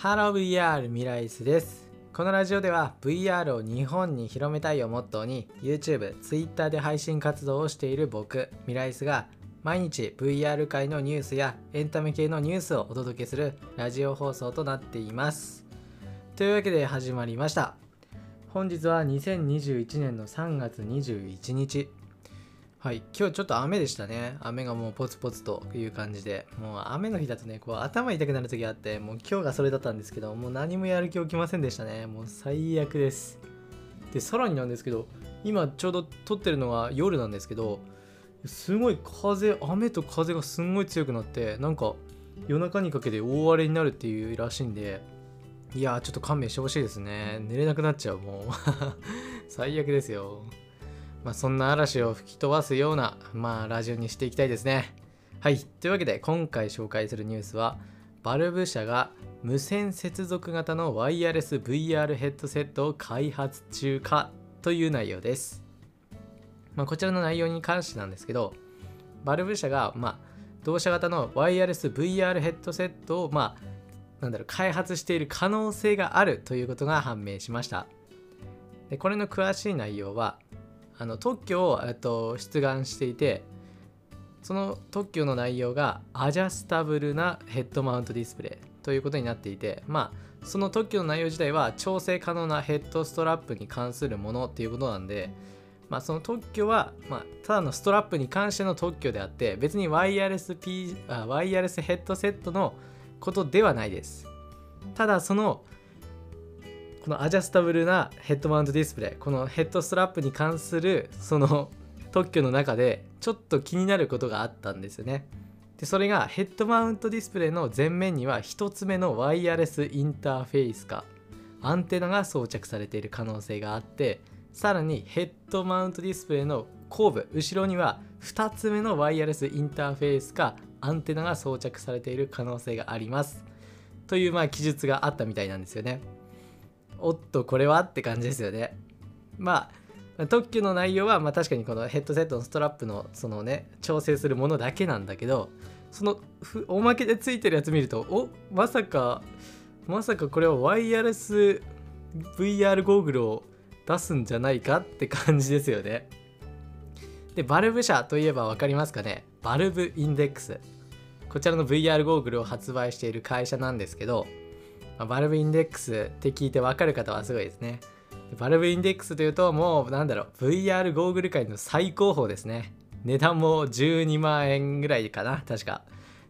ハロー VR ミライスです。このラジオでは VR を日本に広めたいをモットーに YouTube、Twitter で配信活動をしている僕、ミライスが毎日 VR 界のニュースやエンタメ系のニュースをお届けするラジオ放送となっています。というわけで始まりました。本日は2021年の3月21日。はい、今日ちょっと雨でしたね。雨がもうポツポツという感じで、もう雨の日だとね、こう頭痛くなる時があって、もう今日がそれだったんですけど、もう何もやる気起きませんでしたね。もう最悪です。で、さらになんですけど、今ちょうど撮ってるのが夜なんですけど、すごい風、雨と風がすんごい強くなって、なんか夜中にかけて大荒れになるっていうらしいんで、いやちょっと勘弁してほしいですね。寝れなくなっちゃう、もう。最悪ですよ。まあ、そんな嵐を吹き飛ばすような、まあ、ラジオにしていきたいですね。はい。というわけで、今回紹介するニュースは、バルブ社が無線接続型のワイヤレス VR ヘッドセットを開発中かという内容です。まあ、こちらの内容に関してなんですけど、バルブ社が、まあ、同社型のワイヤレス VR ヘッドセットを、まあ、なんだろう、開発している可能性があるということが判明しました。でこれの詳しい内容は、あの特許を、と、出願していてその特許の内容がアジャスタブルなヘッドマウントディスプレイということになっていてまあその特許の内容自体は調整可能なヘッドストラップに関するものっていうことなんでまあその特許は、まあ、ただのストラップに関しての特許であって別にワイヤレス、P、あワイヤレスヘッドセットのことではないです。ただそのこのアジャスタブルなヘッドマウントディスプレイこのヘッドストラップに関するその特許の中でちょっと気になることがあったんですよね。でそれがヘッドマウントディスプレイの前面には1つ目のワイヤレスインターフェイスかアンテナが装着されている可能性があってさらにヘッドマウントディスプレイの後部後ろには2つ目のワイヤレスインターフェイスかアンテナが装着されている可能性があります。というまあ記述があったみたいなんですよね。おっとこれは？って感じですよね。まあ特許の内容はまあ確かにこのヘッドセットのストラップのそのね調整するものだけなんだけどそのおまけでついてるやつ見るとおまさかまさかこれはワイヤレス VR ゴーグルを出すんじゃないかって感じですよね。でバルブ社といえば分かりますかね？バルブインデックス。こちらの VR ゴーグルを発売している会社なんですけどまあ、バルブインデックスって聞いて分かる方はすごいですね。バルブインデックスというともうなんだろう VR ゴーグル界の最高峰ですね。値段も12万円ぐらいかな確か。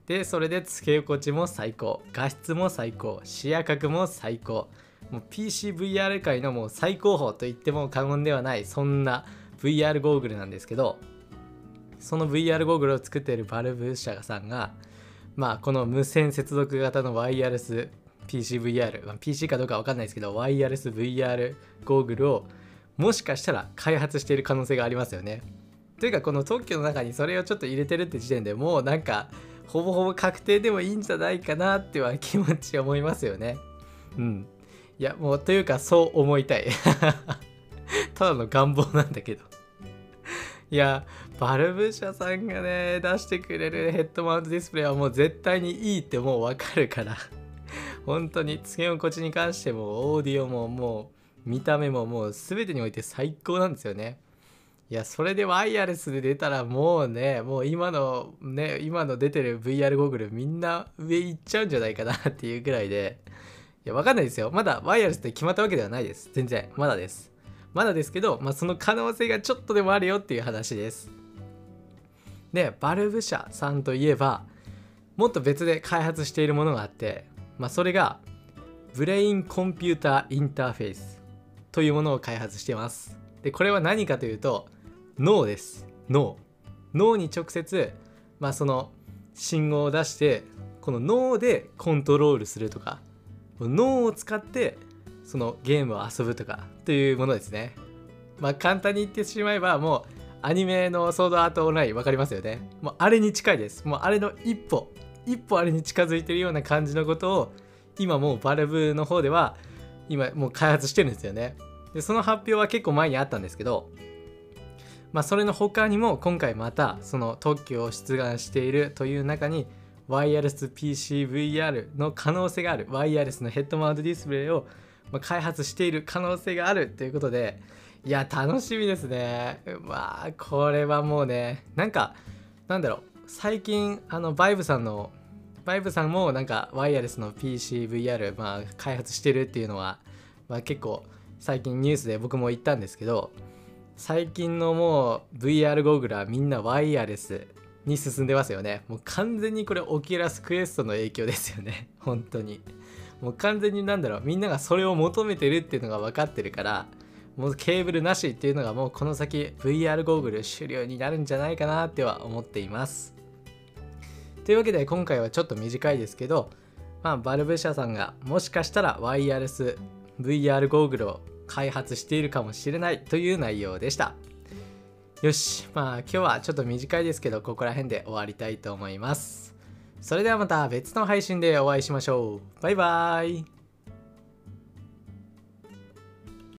でそれで付け心地も最高画質も最高視野角も最高もう PCVR 界のもう最高峰と言っても過言ではないそんな VR ゴーグルなんですけどその VR ゴーグルを作っているバルブ社さんがまあこの無線接続型のワイヤレス PC VR ま pc かどうかわかんないですけど、ワイヤレス VR ゴーグルをもしかしたら開発している可能性がありますよね。というか、この特許の中にそれをちょっと入れてるって時点でもうなんか、ほぼほぼ確定でもいいんじゃないかなっては気持ち思いますよね。うん。いや、もうというかそう思いたい。ただの願望なんだけど。いや、バルブ社さんがね、出してくれるヘッドマウントディスプレイはもう絶対にいいってもうわかるから。本当に付け心地に関してもオーディオももう見た目ももう全てにおいて最高なんですよね。いやそれでワイヤレスで出たらもうねもう今のね今の出てる VR ゴーグルみんな上行っちゃうんじゃないかなっていうぐらいで。いやわかんないですよ。まだワイヤレスって決まったわけではないです。全然。まだです。まだですけど、まあ、その可能性がちょっとでもあるよっていう話です。でバルブ社さんといえばもっと別で開発しているものがあってまあ、それがブレインコンピューターインターフェースというものを開発してます。で、これは何かというと脳です。脳。脳に直接、まあ、その信号を出してこの脳でコントロールするとか脳を使ってそのゲームを遊ぶとかというものですね。まあ簡単に言ってしまえばもうアニメのソードアートオンライン分かりますよね。もうあれに近いです。もうあれの一歩一歩あれに近づいてるような感じのことを今もうバルブの方では今もう開発してるんですよね。でその発表は結構前にあったんですけどまあそれの他にも今回またその特許を出願しているという中にワイヤレス PCVR の可能性があるワイヤレスのヘッドマウントディスプレイを開発している可能性があるということでいや楽しみですねまあこれはもうねなんかなんだろう最近あのバイブさんのバイブさんもなんかワイヤレスの PCVR、まあ、開発してるっていうのは、まあ、結構最近ニュースで僕も言ったんですけど最近のもう VR ゴーグルはみんなワイヤレスに進んでますよね。もう完全にこれ Oculus Quest の影響ですよね。本当に。もう完全になんだろう。みんながそれを求めてるっていうのが分かってるからもうケーブルなしっていうのがもうこの先 VR ゴーグル主流になるんじゃないかなっては思っています。というわけで今回はちょっと短いですけどまあ Valve 社さんがもしかしたらワイヤレス VR ゴーグルを開発しているかもしれないという内容でした。よしまあ今日はちょっと短いですけどここら辺で終わりたいと思います。それではまた別の配信でお会いしましょう。バイバーイ。